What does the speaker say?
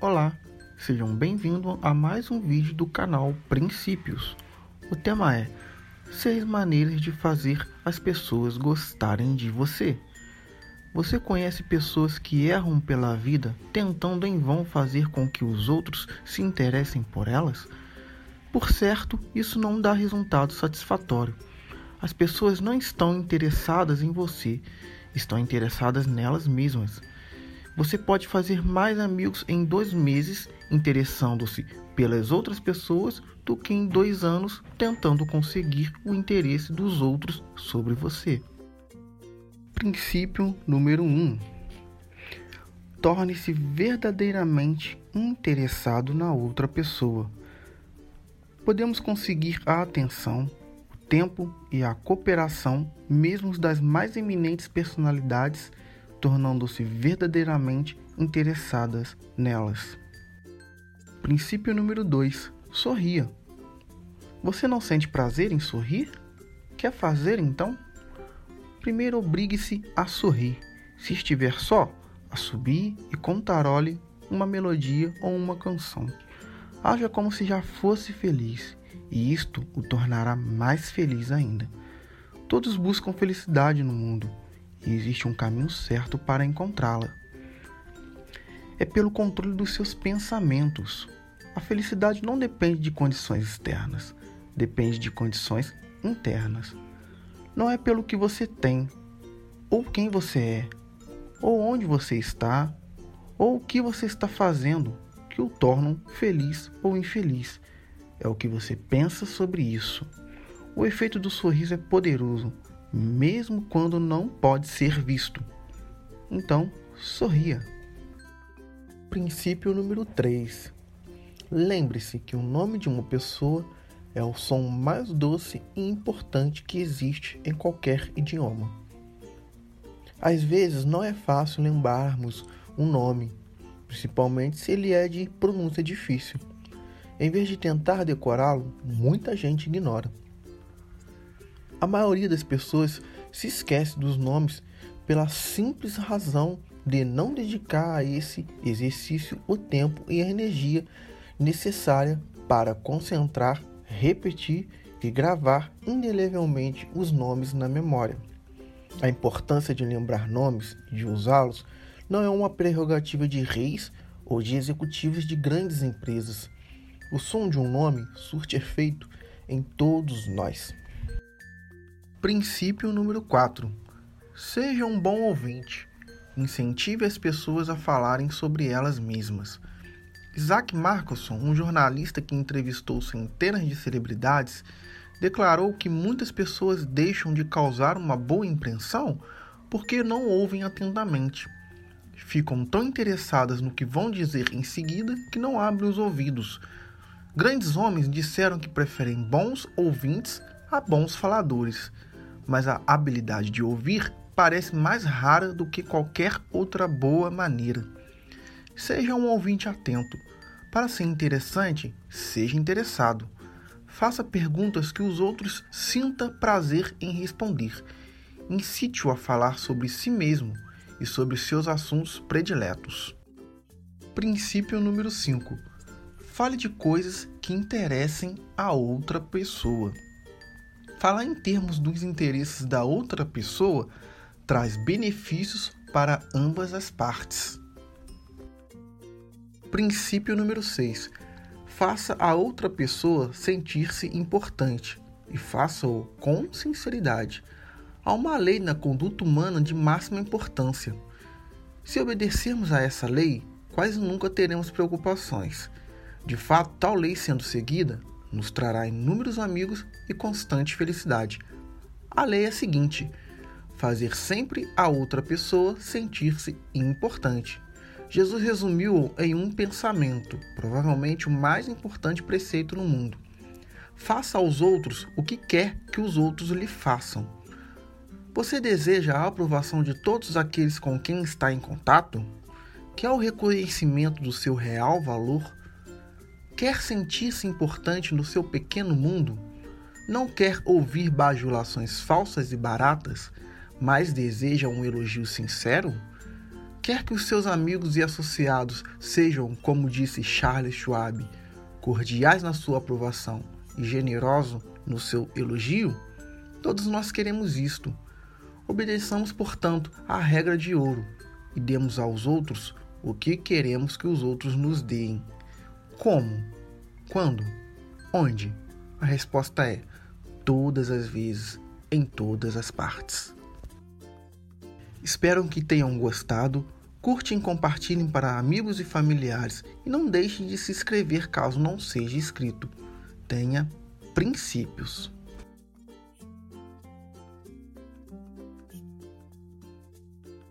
Olá, sejam bem-vindos a mais um vídeo do canal Princípios. O tema é Seis maneiras de fazer as pessoas gostarem de você. Você conhece pessoas que erram pela vida tentando em vão fazer com que os outros se interessem por elas? Por certo, isso não dá resultado satisfatório. As pessoas não estão interessadas em você, estão interessadas nelas mesmas. Você pode fazer mais amigos em dois meses interessando-se pelas outras pessoas do que em dois anos tentando conseguir o interesse dos outros sobre você. Princípio número 1: um. Torne-se verdadeiramente interessado na outra pessoa. Podemos conseguir a atenção, o tempo e a cooperação mesmo das mais eminentes personalidades tornando-se verdadeiramente interessadas nelas. Princípio número 2: sorria. Você não sente prazer em sorrir? Quer fazer então? Primeiro obrigue-se a sorrir. Se estiver só, a subir e contarole uma melodia ou uma canção. Haja como se já fosse feliz, e isto o tornará mais feliz ainda. Todos buscam felicidade no mundo e existe um caminho certo para encontrá-la. É pelo controle dos seus pensamentos. A felicidade não depende de condições externas, depende de condições internas. Não é pelo que você tem, ou quem você é, ou onde você está, ou o que você está fazendo que o tornam feliz ou infeliz. É o que você pensa sobre isso. O efeito do sorriso é poderoso, mesmo quando não pode ser visto. Então, sorria. Princípio número 3. Lembre-se que o nome de uma pessoa é o som mais doce e importante que existe em qualquer idioma. Às vezes não é fácil lembrarmos um nome, principalmente se ele é de pronúncia difícil. Em vez de tentar decorá-lo, muita gente ignora. A maioria das pessoas se esquece dos nomes pela simples razão de não dedicar a esse exercício o tempo e a energia necessária para concentrar, repetir e gravar indelevelmente os nomes na memória. A importância de lembrar nomes e de usá-los não é uma prerrogativa de reis ou de executivos de grandes empresas. O som de um nome surte efeito em todos nós. Princípio número 4. Seja um bom ouvinte. Incentive as pessoas a falarem sobre elas mesmas. Isaac Marcosson, um jornalista que entrevistou centenas de celebridades, declarou que muitas pessoas deixam de causar uma boa impressão porque não ouvem atentamente. Ficam tão interessadas no que vão dizer em seguida que não abrem os ouvidos. Grandes homens disseram que preferem bons ouvintes a bons faladores mas a habilidade de ouvir parece mais rara do que qualquer outra boa maneira. Seja um ouvinte atento. Para ser interessante, seja interessado. Faça perguntas que os outros sinta prazer em responder. Incite-o a falar sobre si mesmo e sobre seus assuntos prediletos. Princípio número 5. Fale de coisas que interessem a outra pessoa. Falar em termos dos interesses da outra pessoa traz benefícios para ambas as partes. Princípio número 6. Faça a outra pessoa sentir-se importante e faça-o com sinceridade. Há uma lei na conduta humana de máxima importância. Se obedecermos a essa lei, quase nunca teremos preocupações. De fato, tal lei sendo seguida, nos trará inúmeros amigos e constante felicidade. A lei é a seguinte: fazer sempre a outra pessoa sentir-se importante. Jesus resumiu em um pensamento, provavelmente o mais importante preceito no mundo. Faça aos outros o que quer que os outros lhe façam. Você deseja a aprovação de todos aqueles com quem está em contato? Quer o reconhecimento do seu real valor? Quer sentir-se importante no seu pequeno mundo? Não quer ouvir bajulações falsas e baratas, mas deseja um elogio sincero? Quer que os seus amigos e associados sejam, como disse Charles Schwab, cordiais na sua aprovação e generosos no seu elogio? Todos nós queremos isto. Obedeçamos, portanto, à regra de ouro e demos aos outros o que queremos que os outros nos deem. Como? Quando? Onde? A resposta é todas as vezes, em todas as partes. Espero que tenham gostado. Curtem e compartilhem para amigos e familiares e não deixem de se inscrever caso não seja inscrito. Tenha princípios.